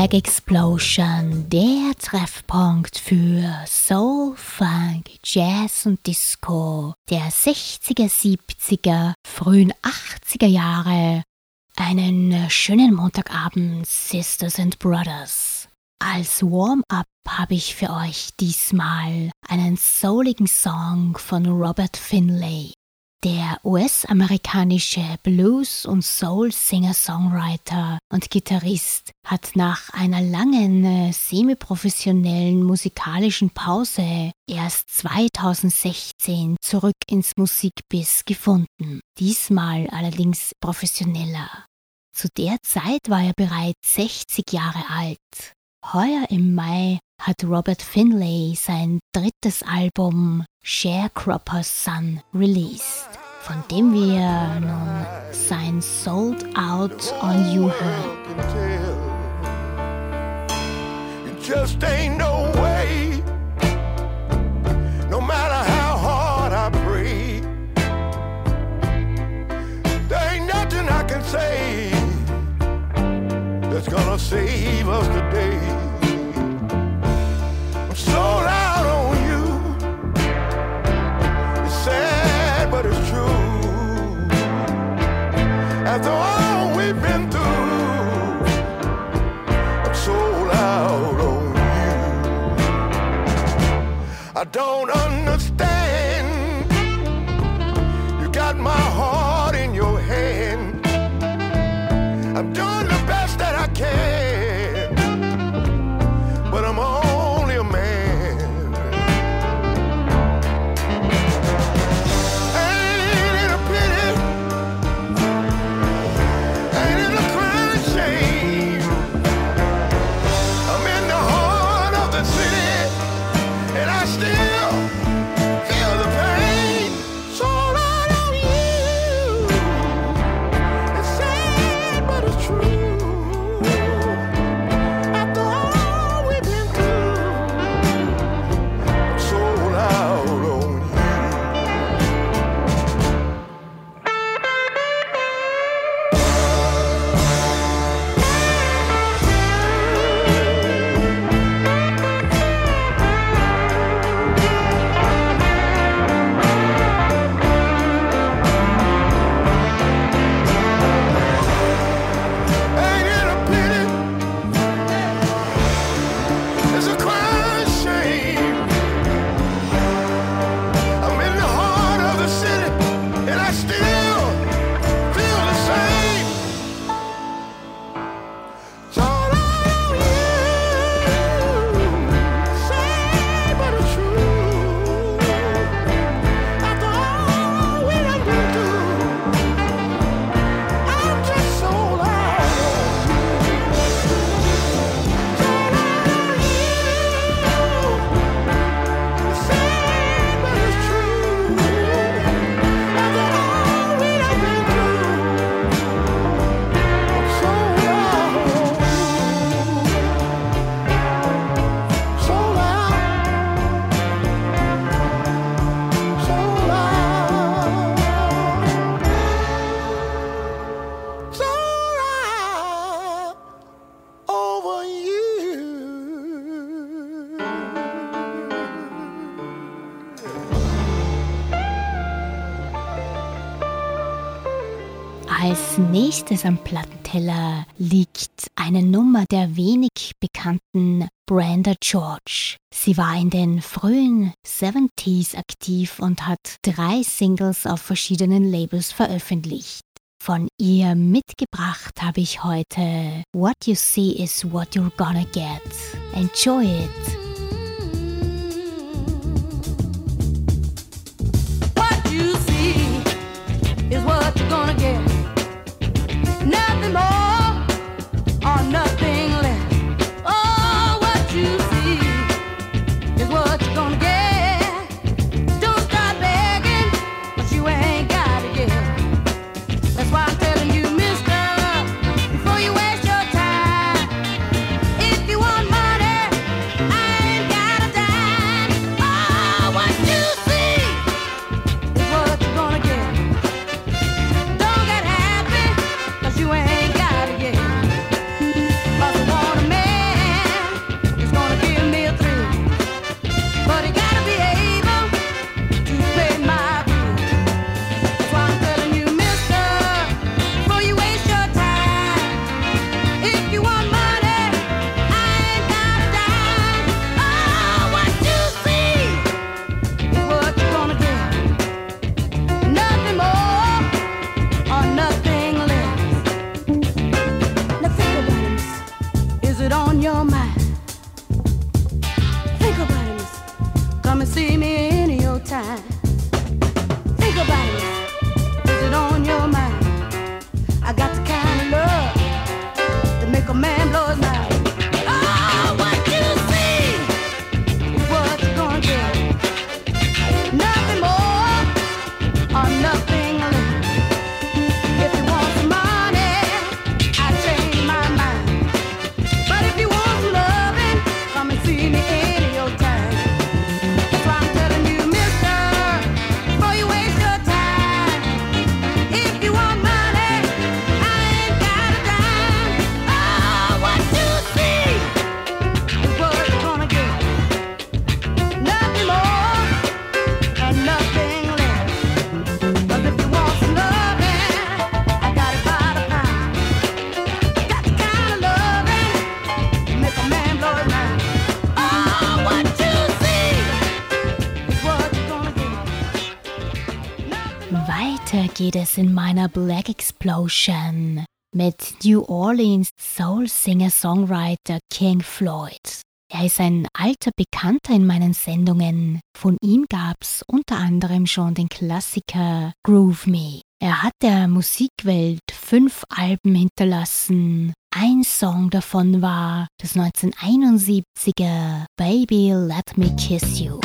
Black Explosion, der Treffpunkt für Soul, Funk, Jazz und Disco der 60er, 70er, frühen 80er Jahre. Einen schönen Montagabend, Sisters and Brothers. Als Warm-up habe ich für euch diesmal einen souligen Song von Robert Finlay. Der US-amerikanische Blues- und Soul-Singer-Songwriter und Gitarrist hat nach einer langen äh, semiprofessionellen musikalischen Pause erst 2016 zurück ins Musikbiss gefunden, diesmal allerdings professioneller. Zu der Zeit war er bereits 60 Jahre alt. Heuer im Mai hat Robert Finlay sein drittes Album Sharecropper's Son released, von dem wir nun sein Sold Out on You hören. save us today. I don't understand. You got my heart nächstes am Plattenteller liegt eine Nummer der wenig bekannten Brenda George. Sie war in den frühen 70s aktiv und hat drei Singles auf verschiedenen Labels veröffentlicht. Von ihr mitgebracht habe ich heute What You See is What You're Gonna Get. Enjoy it! No. Geht es in meiner Black Explosion mit New Orleans Soul-Singer-Songwriter King Floyd. Er ist ein alter Bekannter in meinen Sendungen. Von ihm gab's unter anderem schon den Klassiker Groove Me. Er hat der Musikwelt fünf Alben hinterlassen. Ein Song davon war das 1971er Baby Let Me Kiss You.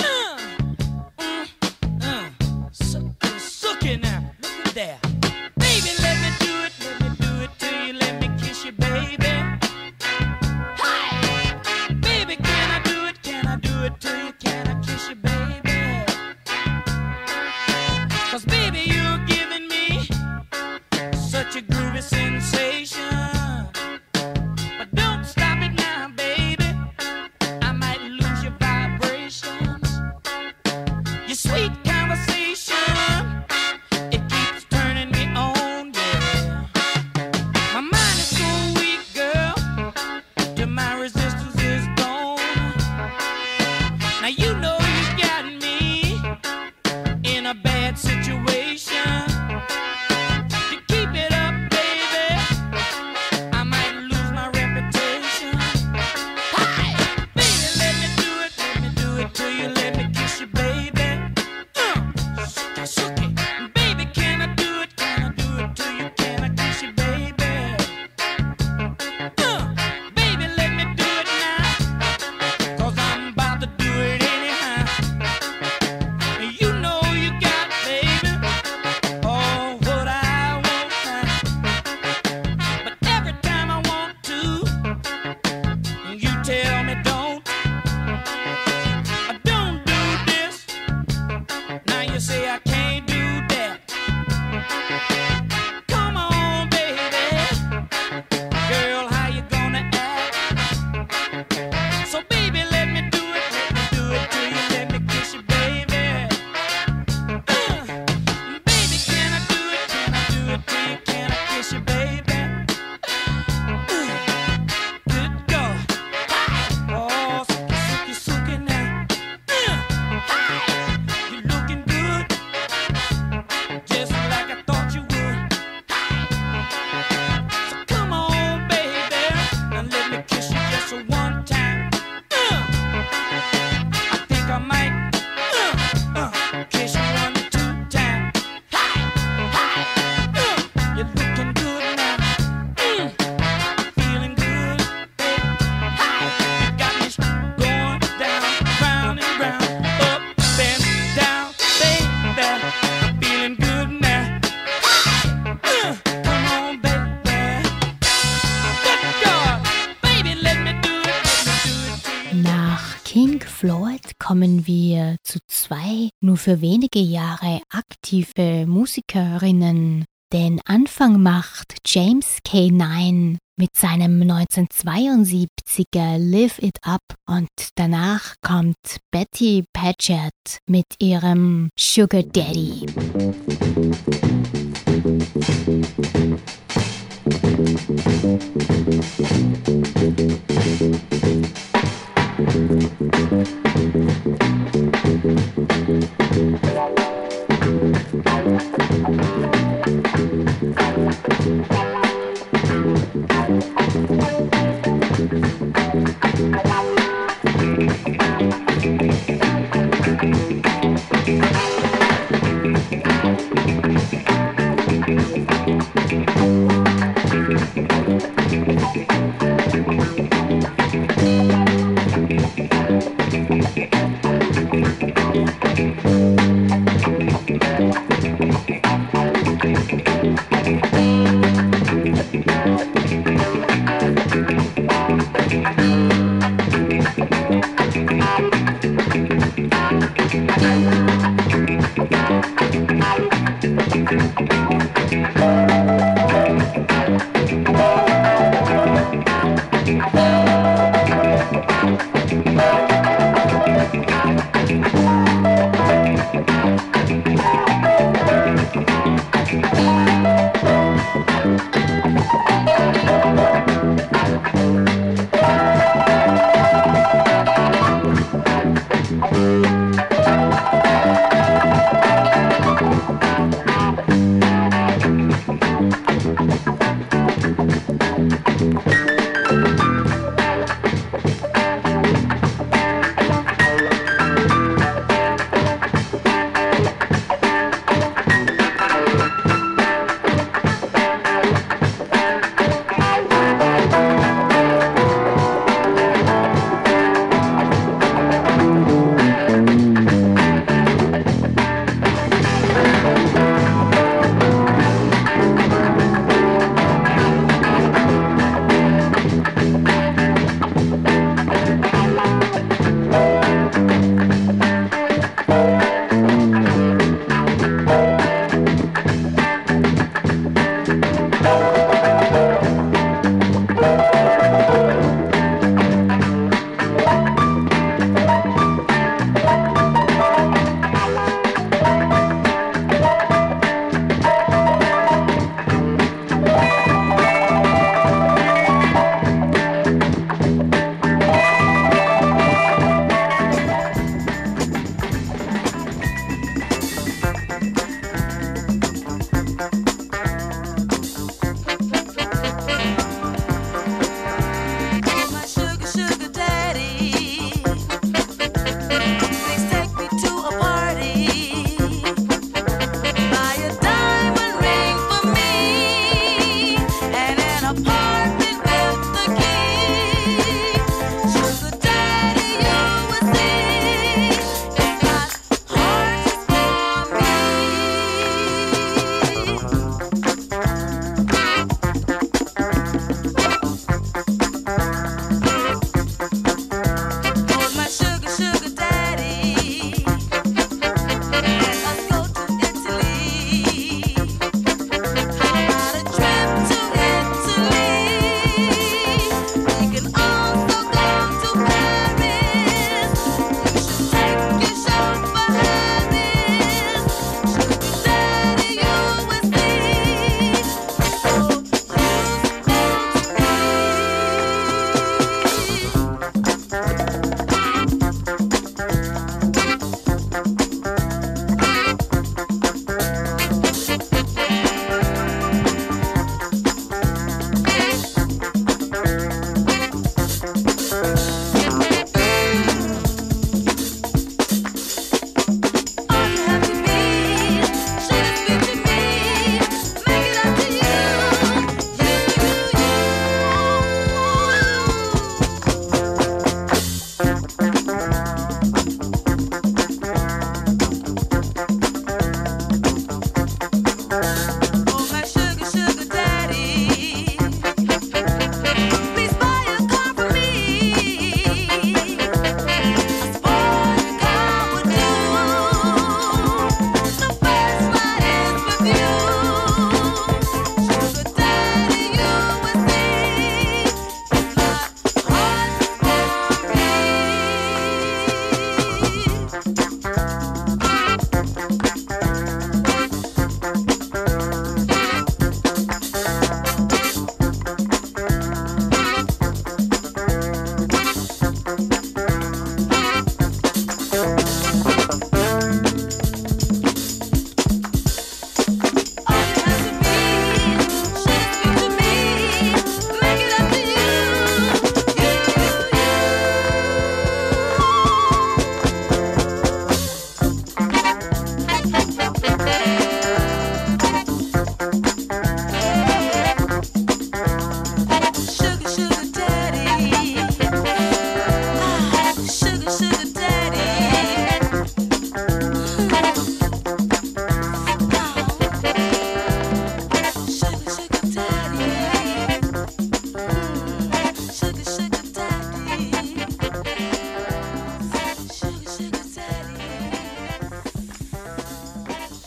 Für wenige Jahre aktive Musikerinnen. Den Anfang macht James K9 mit seinem 1972er Live It Up und danach kommt Betty Patchett mit ihrem Sugar Daddy.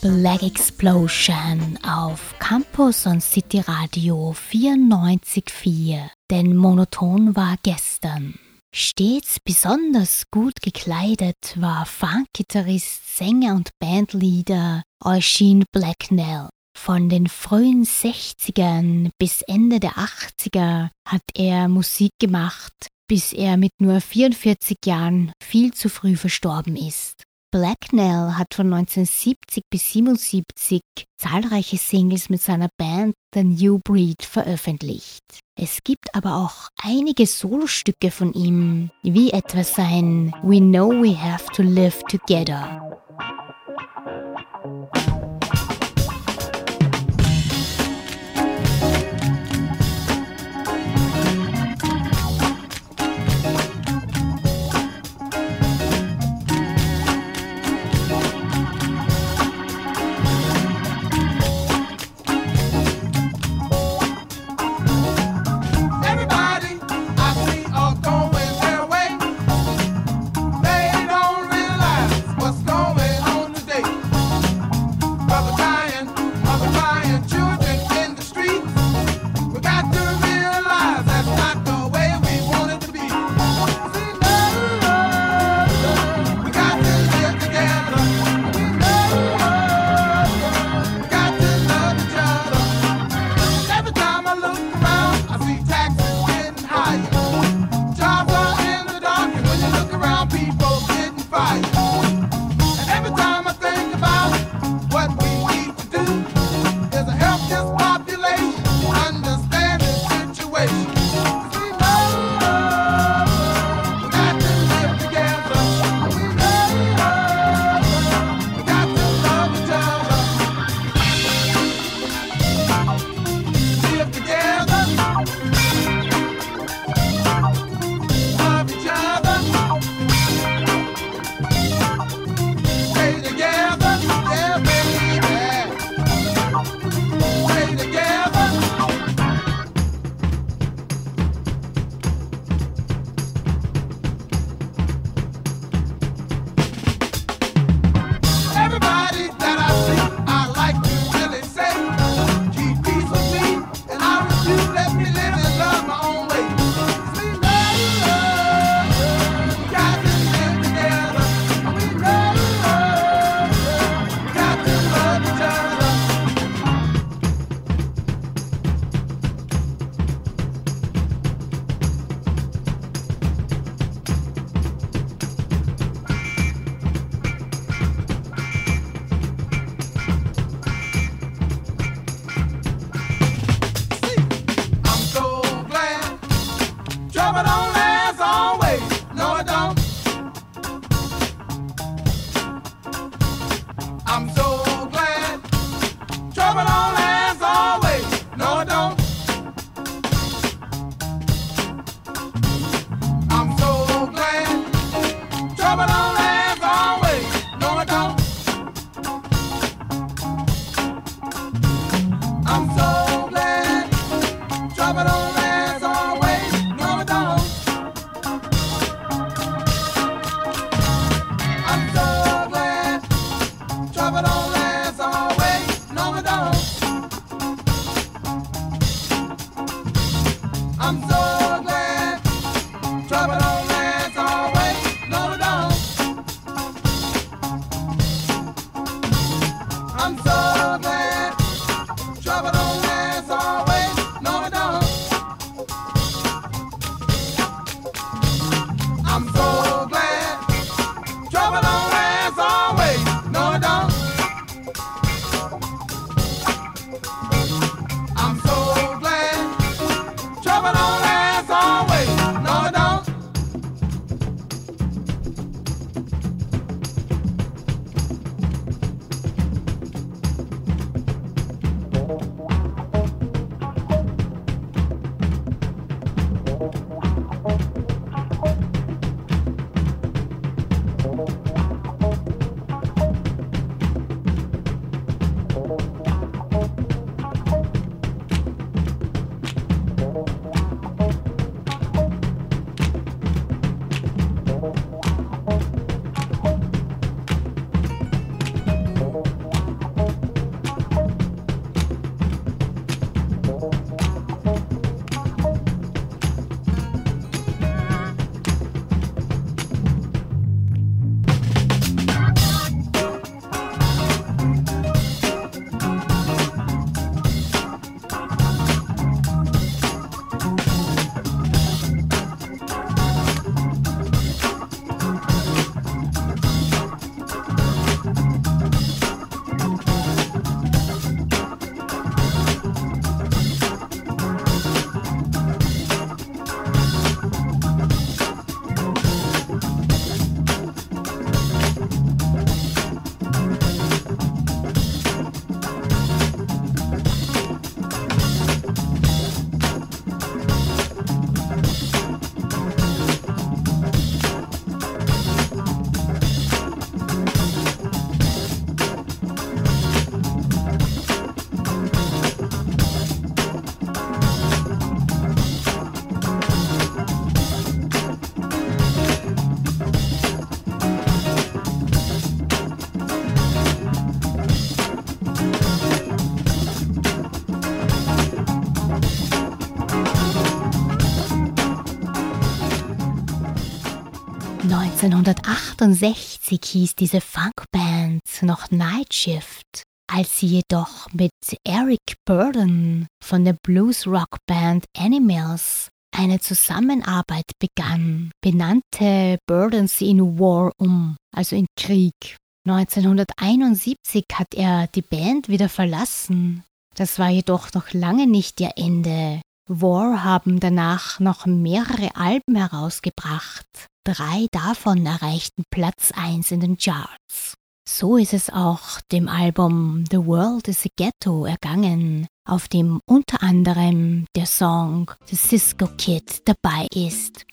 Black Explosion auf Campus und City Radio 94.4. denn monoton war gestern. Stets besonders gut gekleidet war Funkgitarrist, Sänger und Bandleader Eugene Blacknell. Von den frühen 60ern bis Ende der 80er hat er Musik gemacht, bis er mit nur 44 Jahren viel zu früh verstorben ist. Blacknell hat von 1970 bis 77 zahlreiche Singles mit seiner Band The New Breed veröffentlicht. Es gibt aber auch einige Solostücke von ihm, wie etwa sein We Know We Have to Live Together. 1968 hieß diese Funkband noch Night Shift. Als sie jedoch mit Eric Burden von der Blues-Rock-Band Animals eine Zusammenarbeit begann, benannte Burden sie in War um, also in Krieg. 1971 hat er die Band wieder verlassen. Das war jedoch noch lange nicht ihr Ende. War haben danach noch mehrere Alben herausgebracht. Drei davon erreichten Platz 1 in den Charts. So ist es auch dem Album The World is a Ghetto ergangen, auf dem unter anderem der Song The Cisco Kid dabei ist.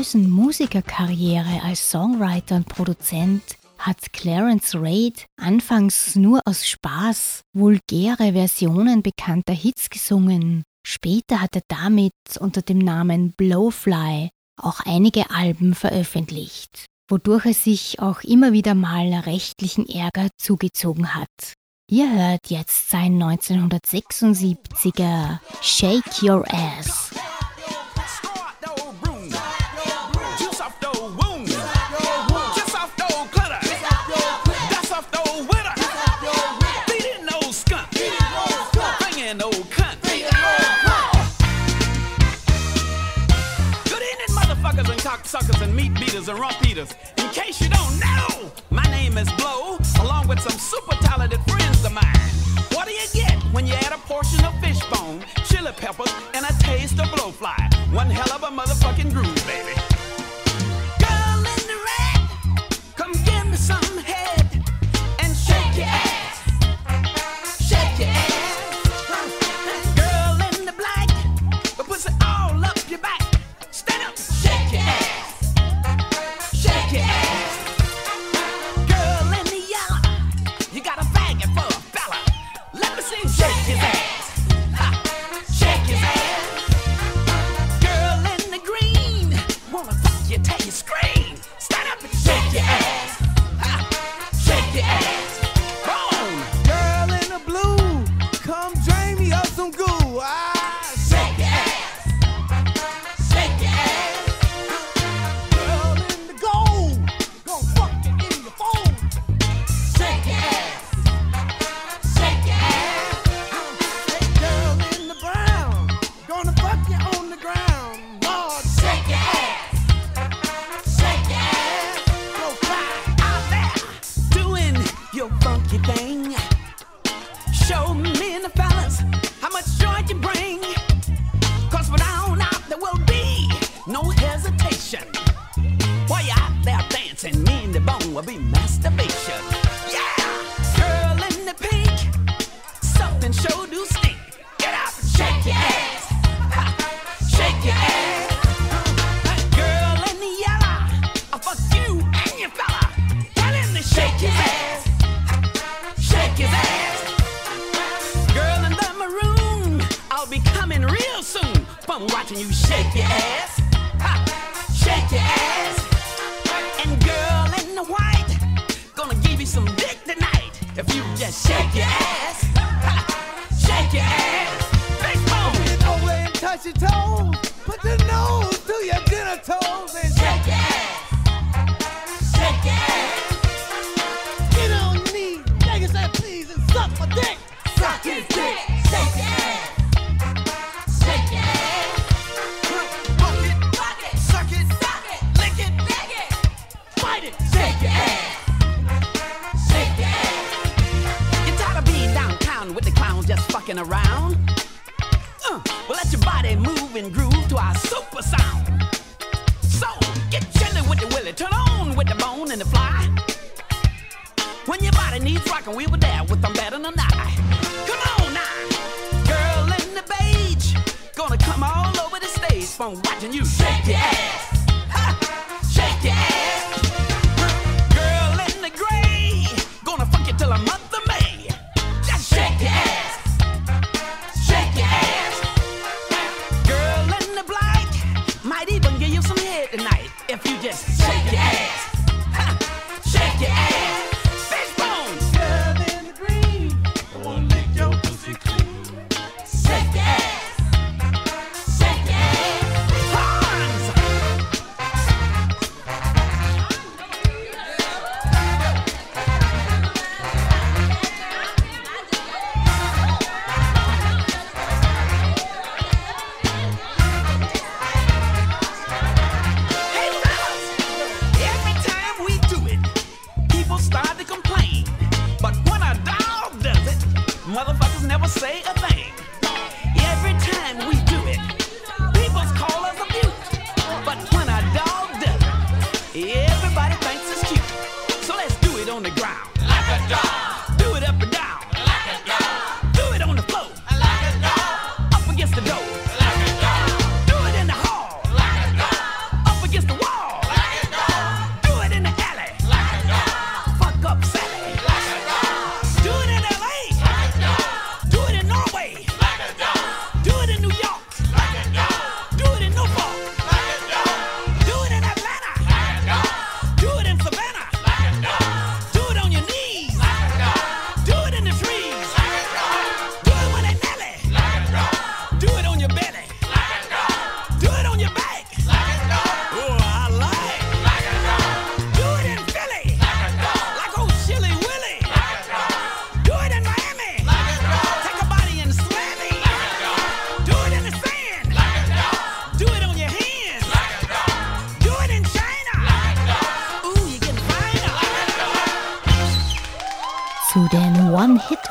luxuriösen Musikerkarriere als Songwriter und Produzent hat Clarence Reid anfangs nur aus Spaß vulgäre Versionen bekannter Hits gesungen. Später hat er damit unter dem Namen Blowfly auch einige Alben veröffentlicht, wodurch er sich auch immer wieder mal rechtlichen Ärger zugezogen hat. Ihr hört jetzt sein 1976er Shake Your Ass. Suckers and meat beaters and rump eaters. In case you don't know, my name is Blow, along with some super talented friends of mine. What do you get when you add a portion of fishbone, chili peppers, and a taste of blowfly? One hell of a motherfucking groove.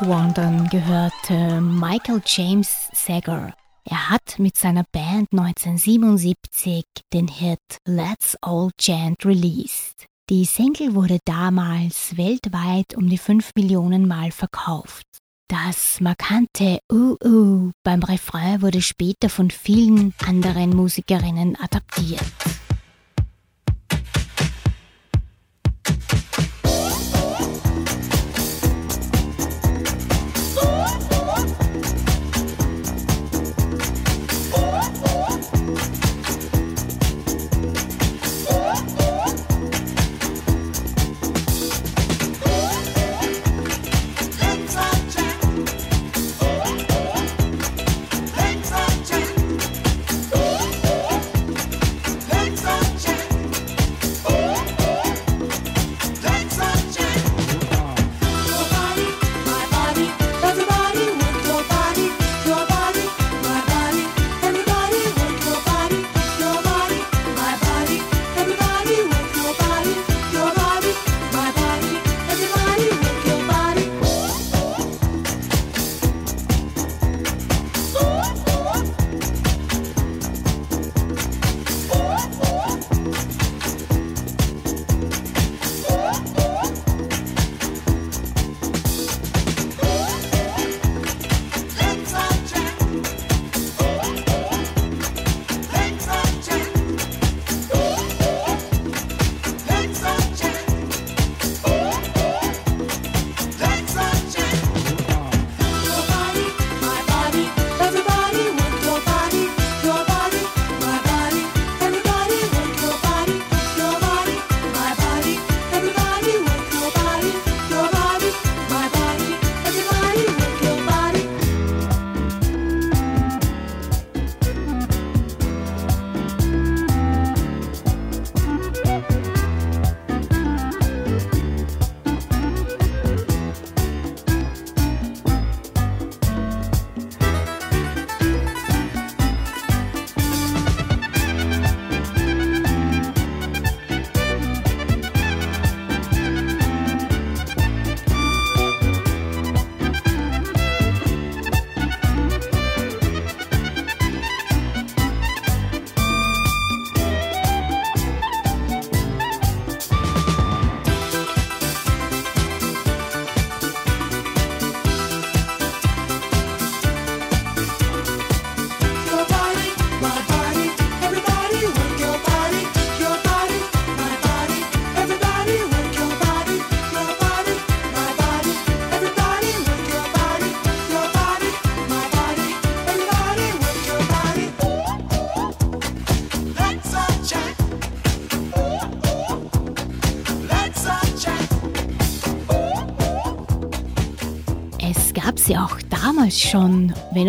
One-Hit-Wondern gehörte Michael James Sager. Er hat mit seiner Band 1977 den Hit Let's All Chant released. Die Single wurde damals weltweit um die 5 Millionen Mal verkauft. Das markante Uh-Uh beim Refrain wurde später von vielen anderen Musikerinnen adaptiert.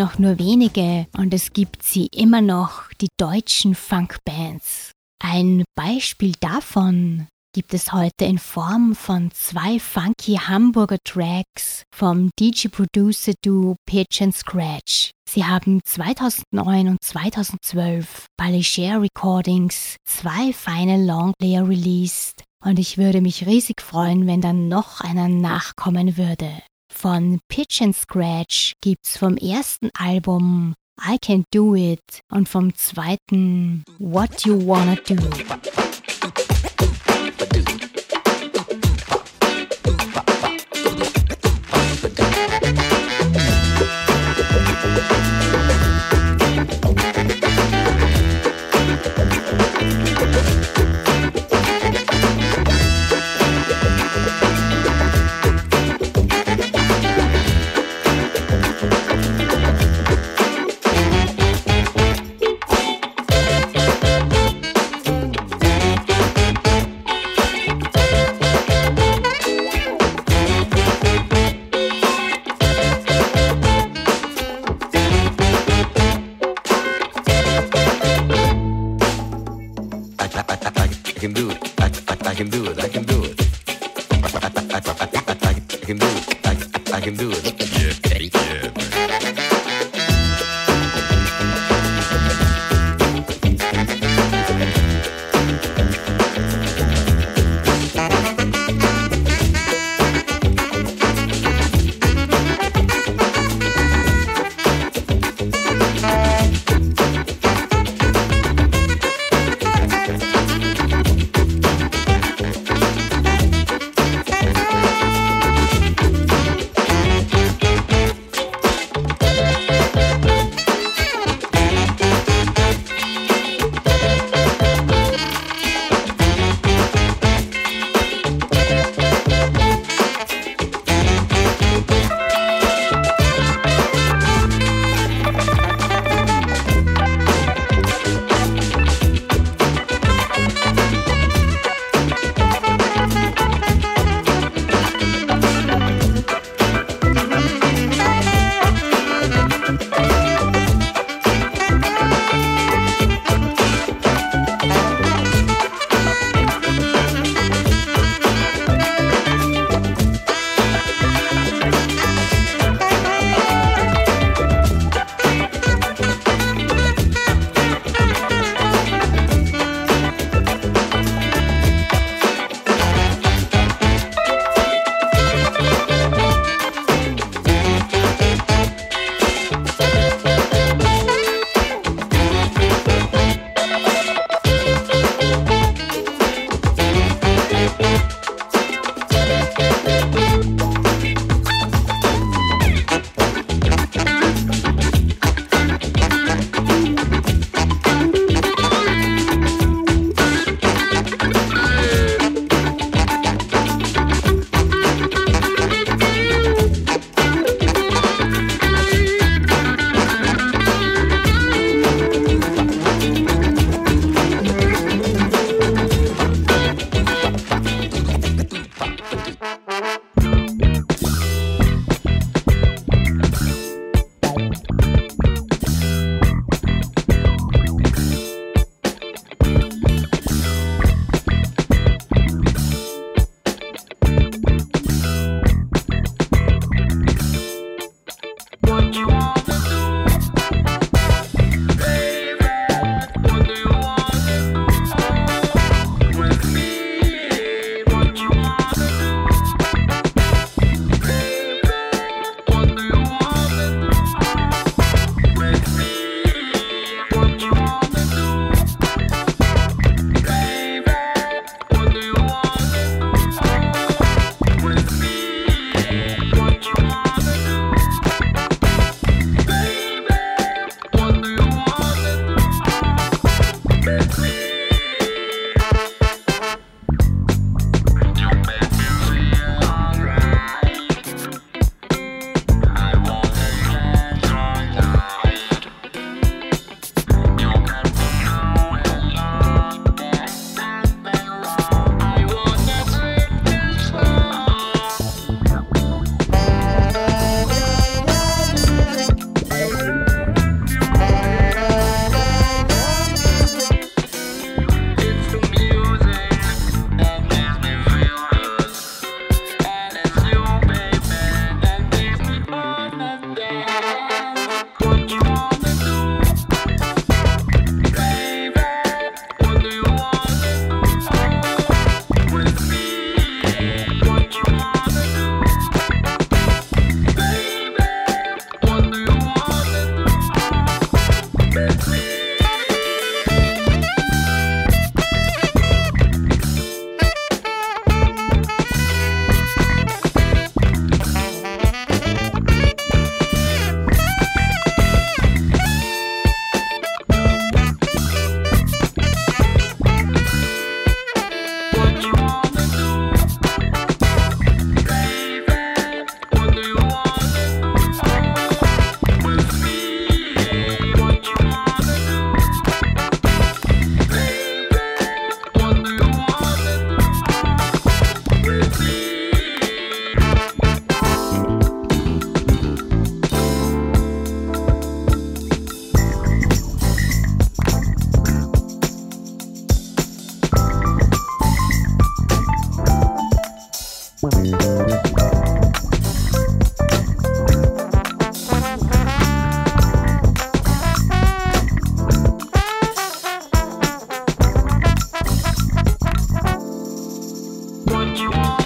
Auch nur wenige, und es gibt sie immer noch, die deutschen Funkbands. Ein Beispiel davon gibt es heute in Form von zwei funky Hamburger Tracks vom DJ-Producer-Duo Pitch and Scratch. Sie haben 2009 und 2012 bei Leger Recordings zwei feine Longplayer released und ich würde mich riesig freuen, wenn dann noch einer nachkommen würde. Von Pitch and Scratch gibt's vom ersten Album I Can Do It und vom zweiten What You Wanna Do. Black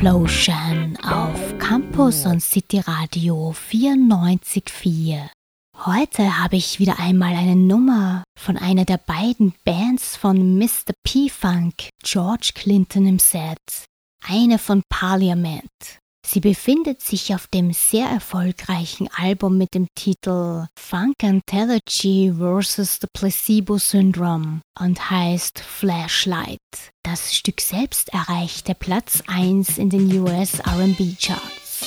Explosion auf Campus und City Radio 94.4. Heute habe ich wieder einmal eine Nummer von einer der beiden Bands von Mr. P-Funk, George Clinton im Set. Eine von Parliament. Sie befindet sich auf dem sehr erfolgreichen Album mit dem Titel Funkantology vs. The Placebo Syndrome und heißt Flashlight. Das Stück selbst erreichte Platz 1 in den US RB Charts.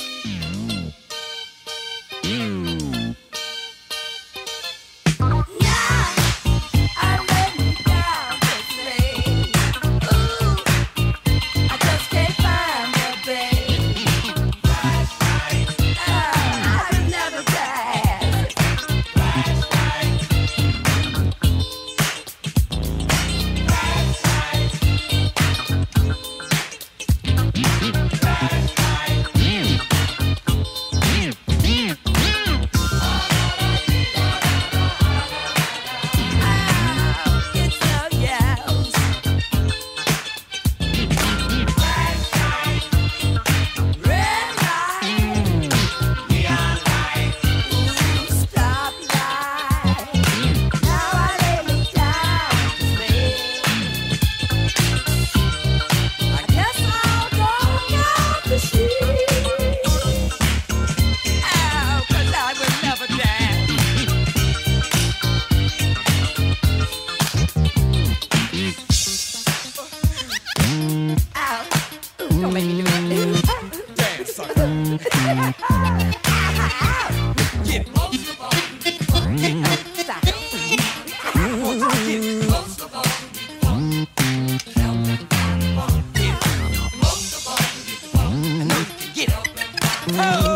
Oh.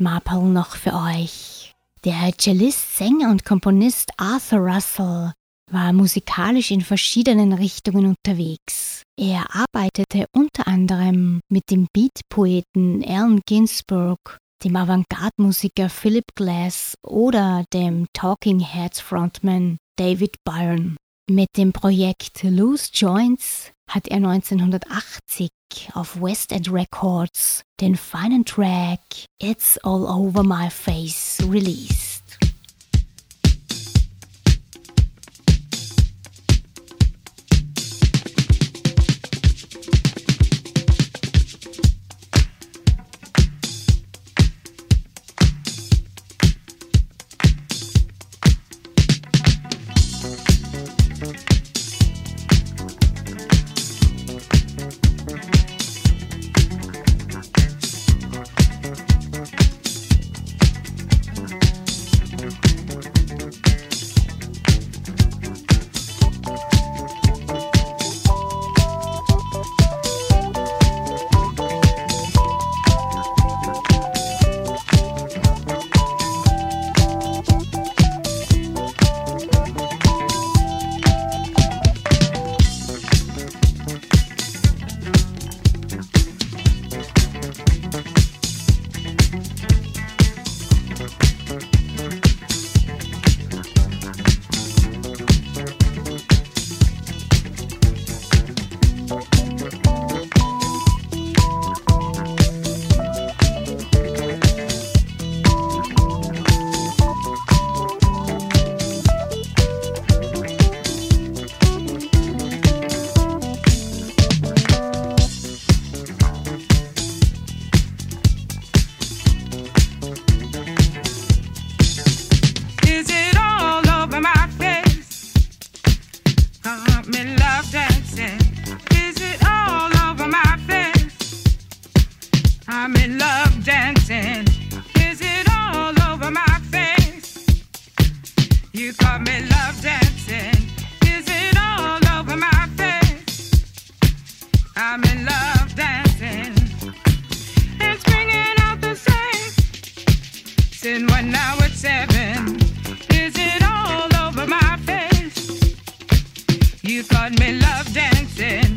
Marple noch für euch. Der Cellist, Sänger und Komponist Arthur Russell war musikalisch in verschiedenen Richtungen unterwegs. Er arbeitete unter anderem mit dem Beatpoeten Allen Ginsberg, dem Avantgarde-Musiker Philip Glass oder dem Talking Heads Frontman David Byrne. Mit dem Projekt Loose Joints hat er 1980 auf West End Records den feinen Track It's All Over My Face released. You caught me love dancing.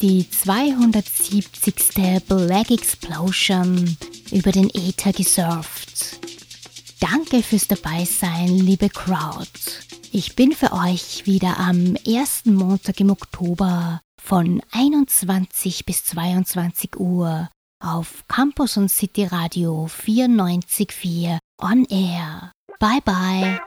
Die 270. Black Explosion über den Äther gesurft. Danke fürs Dabeisein, liebe Crowd. Ich bin für euch wieder am ersten Montag im Oktober von 21 bis 22 Uhr auf Campus und City Radio 94.4 on air. Bye bye.